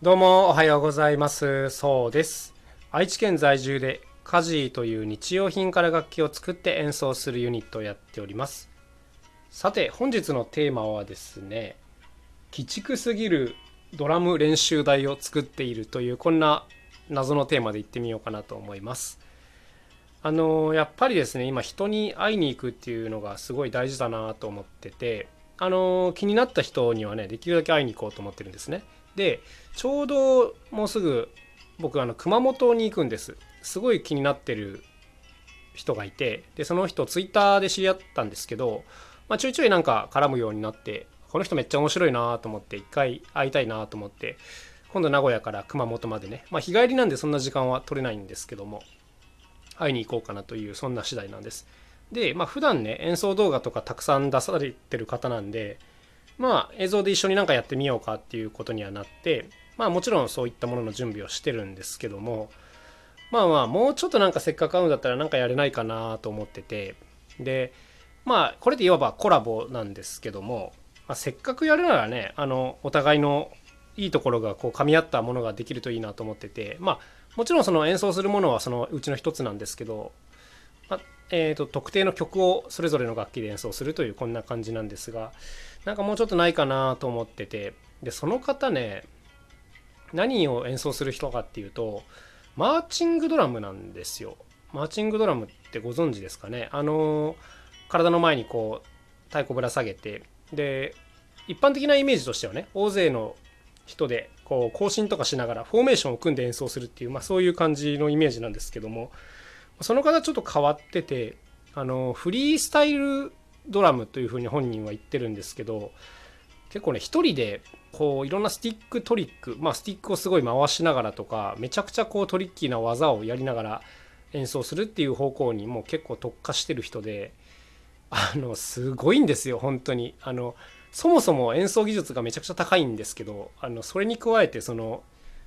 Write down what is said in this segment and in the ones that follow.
どうもおはようございます。そうです。愛知県在住でカジーという日用品から楽器を作って演奏するユニットをやっております。さて本日のテーマはですね、鬼畜すぎるドラム練習台を作っているというこんな謎のテーマでいってみようかなと思います。あのやっぱりですね今人に会いに行くっていうのがすごい大事だなと思っててあの気になった人にはねできるだけ会いに行こうと思ってるんですねでちょうどもうすぐ僕あの熊本に行くんです。すごい気になってる人がいてでその人ツイッターで知り合ったんですけど、まあ、ちょいちょいなんか絡むようになってこの人めっちゃ面白いなと思って一回会いたいなと思って今度名古屋から熊本までね、まあ、日帰りなんでそんな時間は取れないんですけども会いに行こうかなというそんな次第なんです。でまあ普段ね演奏動画とかたくさん出されてる方なんでまあ映像で一緒になんかやってみようかっていうことにはなってまあもちろんそういったものの準備をしてるんですけどもまあまあもうちょっとなんかせっかく会うんだったらなんかやれないかなと思っててでまあこれでいわばコラボなんですけども、まあ、せっかくやるならねあのお互いのいいところがこう噛み合ったものができるといいなと思っててまあもちろんその演奏するものはそのうちの一つなんですけど、まあえー、と特定の曲をそれぞれの楽器で演奏するというこんな感じなんですがなんかもうちょっとないかなと思ってて。でその方ね何を演奏する人かっていうとマーチングドラムなんですよ。マーチングドラムってご存知ですかね。あの体の前にこう太鼓ぶら下げて。で一般的なイメージとしてはね大勢の人でこう行進とかしながらフォーメーションを組んで演奏するっていう、まあ、そういう感じのイメージなんですけども。その方ちょっと変わっててあのフリースタイルドラムというふうに本人は言ってるんですけど結構ね一人でこういろんなスティックトリックまあスティックをすごい回しながらとかめちゃくちゃこうトリッキーな技をやりながら演奏するっていう方向にもう結構特化してる人であのすごいんですよ本当に。あのそもそも演奏技術がめちゃくちゃ高いんですけどあのそれに加えてその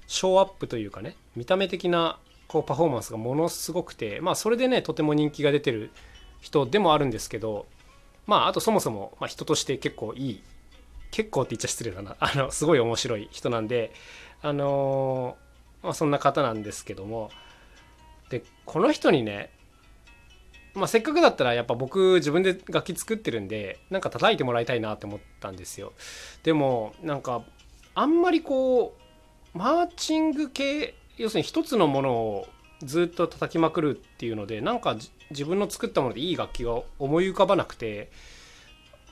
ショーアップというかね見た目的なこうパフォーマンスがものすごくてまあそれでねとても人気が出てる人でもあるんですけどまああとそもそも、まあ、人として結構いい結構って言っちゃ失礼だな。あのすごい面白い人なんであのー、まあ、そんな方なんですけども。でこの人にねまあ、せっかくだったらやっぱ僕自分で楽器作ってるんでなんか叩いてもらいたいなって思ったんですよ。でもなんかあんまりこうマーチング系要するに一つのものをずっと叩きまくるっていうのでなんか自分の作ったものでいい楽器が思い浮かばなくて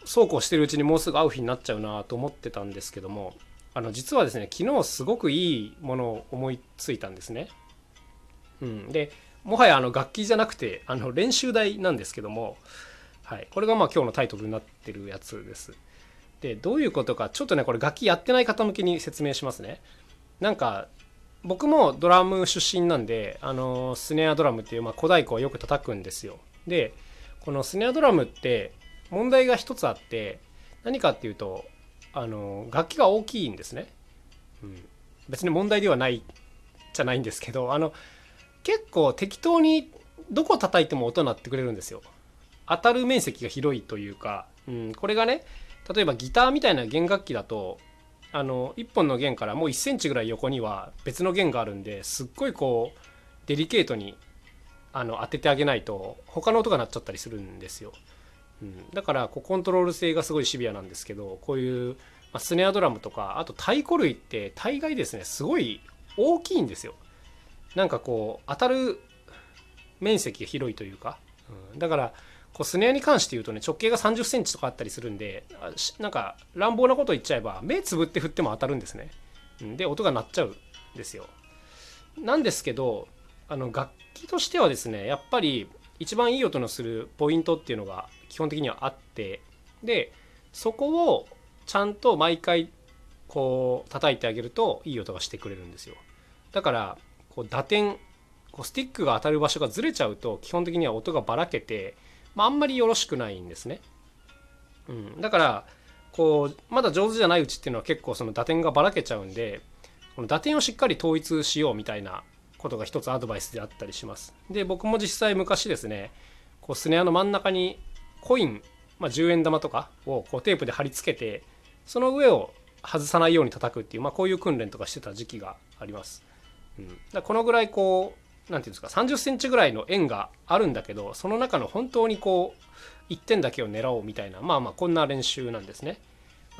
そうこうしてるうちにもうすぐ会う日になっちゃうなと思ってたんですけどもあの実はですね昨日すごくいいものを思いついたんですね。うん、でもはやあの楽器じゃなくてあの練習台なんですけども、はい、これがまあ今日のタイトルになってるやつです。でどういうことかちょっとねこれ楽器やってない方向けに説明しますね。なんか僕もドラム出身なんであのスネアドラムっていう、まあ、小太鼓をよく叩くんですよ。でこのスネアドラムって問題が一つあって何かっていうとあの楽器が大きいんですね。うん、別に問題ではないじゃないんですけどあの結構適当にどこ叩いても音鳴ってくれるんですよ。当たる面積が広いというか、うん、これがね例えばギターみたいな弦楽器だとあの1本の弦からもう1センチぐらい横には別の弦があるんですっごいこうデリケートにあの当ててあげないと他の音が鳴っちゃったりするんですよ。うん、だからこうコントロール性がすごいシビアなんですけどこういう、まあ、スネアドラムとかあと太鼓類って大概ですねすごい大きいんですよ。なんかこう当たる面積が広いというか、うん、だからこうスネアに関して言うとね直径が3 0センチとかあったりするんでなんか乱暴なこと言っちゃえば目つぶって振っても当たるんですね、で音が鳴っちゃうんですよ。なんですけどあの楽器としてはですねやっぱり一番いい音のするポイントっていうのが基本的にはあってでそこをちゃんと毎回こう叩いてあげるといい音がしてくれるんですよ。だからこう打点こうスティックが当たる場所がずれちゃうと基本的には音がばらけて、まあ、あんまりよろしくないんですね。うん、だからこうまだ上手じゃないうちっていうのは結構その打点がばらけちゃうんでこの打点をしっかり統一しようみたいなことが一つアドバイスであったりします。で僕も実際昔ですねこうスネアの真ん中にコイン、まあ、10円玉とかをこうテープで貼り付けてその上を外さないように叩くっていう、まあ、こういう訓練とかしてた時期があります。うん、だこのぐらいこう何て言うんですか30センチぐらいの円があるんだけどその中の本当にこう1点だけを狙おうみたいなまあまあこんな練習なんですね。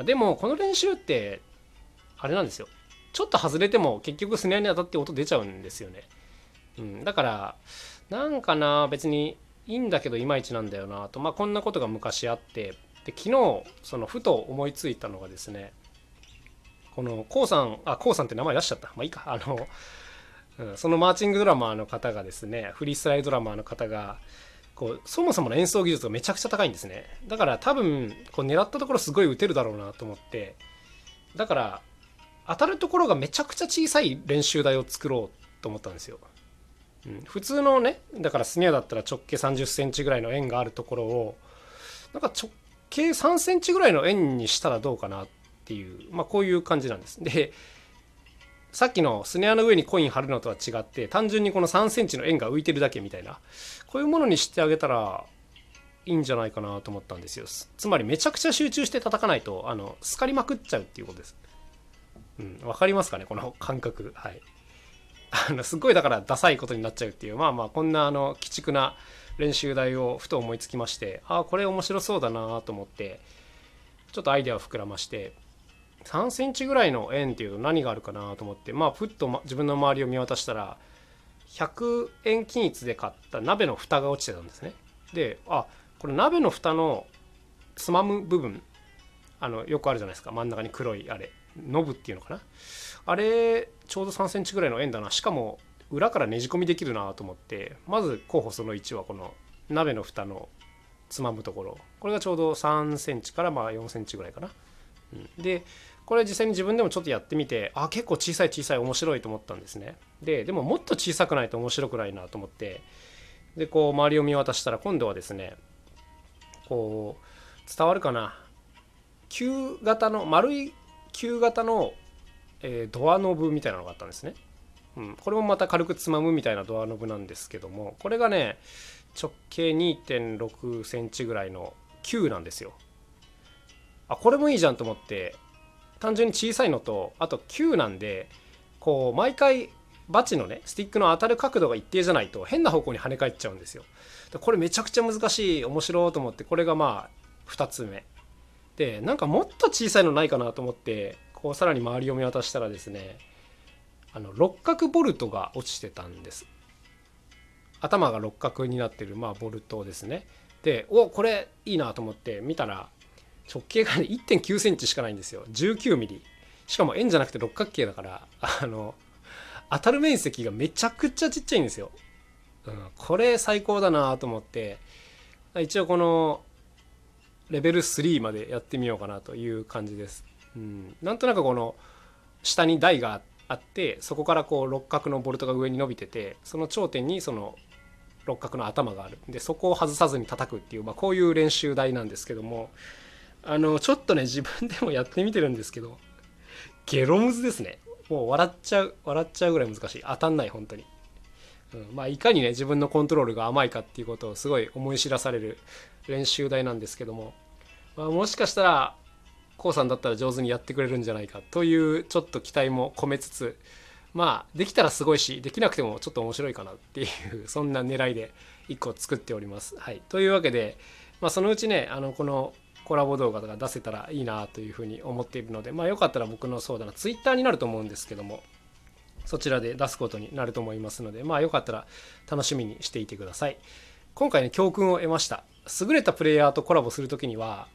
でもこの練習ってあれなんですよ。ちょっと外れても結局スネアに当たって音出ちゃうんですよね。うん、だからなんかな別にいいんだけどいまいちなんだよなと。まあこんなことが昔あって。で昨日そのふと思いついたのがですねこの k o さんあ k o さんって名前出しちゃった。まあいいか。あの、うん、そのマーチングドラマーの方がですねフリースタイルドラマーの方がこうそもそもの演奏技術がめちゃくちゃ高いんですねだから多分こう狙ったところすごい打てるだろうなと思ってだから当たるところがめちゃくちゃ小さい練習台を作ろうと思ったんですよ。うん、普通のねだからスネアだったら直径3 0センチぐらいの円があるところをなんか直径3センチぐらいの円にしたらどうかなっていう、まあ、こういう感じなんです。でさっきのスネアの上にコイン貼るのとは違って単純にこの3センチの円が浮いてるだけみたいな。こういうものにしてあげたらいいんじゃないかなと思ったんですよ。つまりめちゃくちゃ集中して叩かないとあのスカりまくっちゃうっていうことです。うん、分かりますかねこの感覚。はい。あのすっごいだからダサいことになっちゃうっていう。まあまあこんなあの鬼畜な練習台をふと思いつきましてああこれ面白そうだなと思ってちょっとアイデアを膨らまして3センチぐらいの円っていうと何があるかなと思ってまあふっと、自分の周りを見渡したら100円均一で買った鍋の蓋が落ちてたんですね。であこれ鍋の蓋のつまむ部分あのよくあるじゃないですか。真ん中に黒いあれノブっていうのかな。あれちょうど3センチぐらいの円だな。しかも裏からねじ込みできるなと思ってまず候補その1はこの鍋の蓋のつまむところ。これがちょうど3センチからまあ4センチぐらいかな、うん、でこれ実際に自分でもちょっとやってみてあ結構小さい小さい面白いと思ったんですね。ででももっと小さくないと面白くないなと思ってでこう周りを見渡したら今度はですねこう伝わるかな。球型の丸い球型の、えー、ドアノブみたいなのがあったんですね、うん、これもまた軽くつまむみたいなドアノブなんですけどもこれがね直径2.6センチぐらいの球なんですよ。あこれもいいじゃんと思って単純に小さいのとあと球なんでこう毎回バチのねスティックの当たる角度が一定じゃないと変な方向に跳ね返っちゃうんですよ。これめちゃくちゃ難しい面白いと思ってこれがまあ2つ目。でなんかもっと小さいのないかなと思ってこうさらに周りを見渡したらですねあの六角ボルトが落ちてたんです。頭が六角になってるまあボルトですね。でおこれいいなと思って見たら直径がね1 9センチしかないんですよ。19ミリ。しかも円じゃなくて六角形だから あの当たる面積がめちゃくちゃちっちゃいんですよ、うん、これ最高だなと思って。一応このレベル3までやってみようかなという感じです。うん、なんとなくこの下に台があってそこからこう六角のボルトが上に伸びててその頂点にその六角の頭がある。でそこを外さずに叩くっていう、まあ、こういう練習台なんですけども。あのちょっとね自分でもやってみてるんですけどゲロムズですね。もう笑っちゃう笑っちゃうぐらい難しい。当たんない本当に、うん、まあいかにね自分のコントロールが甘いかっていうことをすごい思い知らされる練習台なんですけども、まあ、もしかしたら k o さんだったら上手にやってくれるんじゃないかというちょっと期待も込めつつまあできたらすごいしできなくてもちょっと面白いかなっていうそんな狙いで1個作っております。はい、というわけで、まあ、そのうちねあのこのコラボ動画が出せたらいいなというふうに思っているのでまあよかったら僕のそうだな Twitter になると思うんですけどもそちらで出すことになると思いますのでまあよかったら楽しみにしていてください。今回ね教訓を得ました。優れたプレイヤーとコラボする時には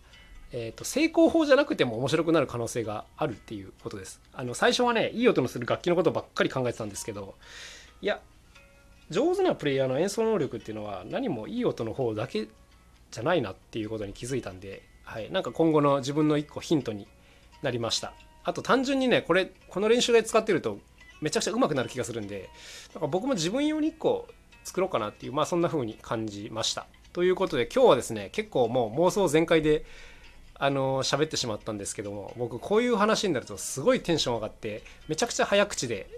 えーと、成功法じゃなくても面白くなる可能性があるっていうことです。あの最初はねいい音のする楽器のことばっかり考えてたんですけどいや上手なプレイヤーの演奏能力っていうのは何もいい音の方だけじゃないなっていうことに気づいたんで、はい、なんか今後の自分の一個ヒントになりました。あと単純にねこれこの練習で使ってるとめちゃくちゃ上手くなる気がするんでなんか僕も自分用に1個作ろうかなっていうまあそんな風に感じました。ということで今日はですね結構もう妄想全開であの喋ってしまったんですけども僕こういう話になるとすごいテンション上がってめちゃくちゃ早口で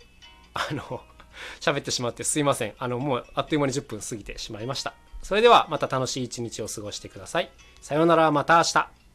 あの 喋ってしまってすいませんあのもうあっという間に10分過ぎてしまいましたそれではまた楽しい一日を過ごしてくださいさようならまた明日。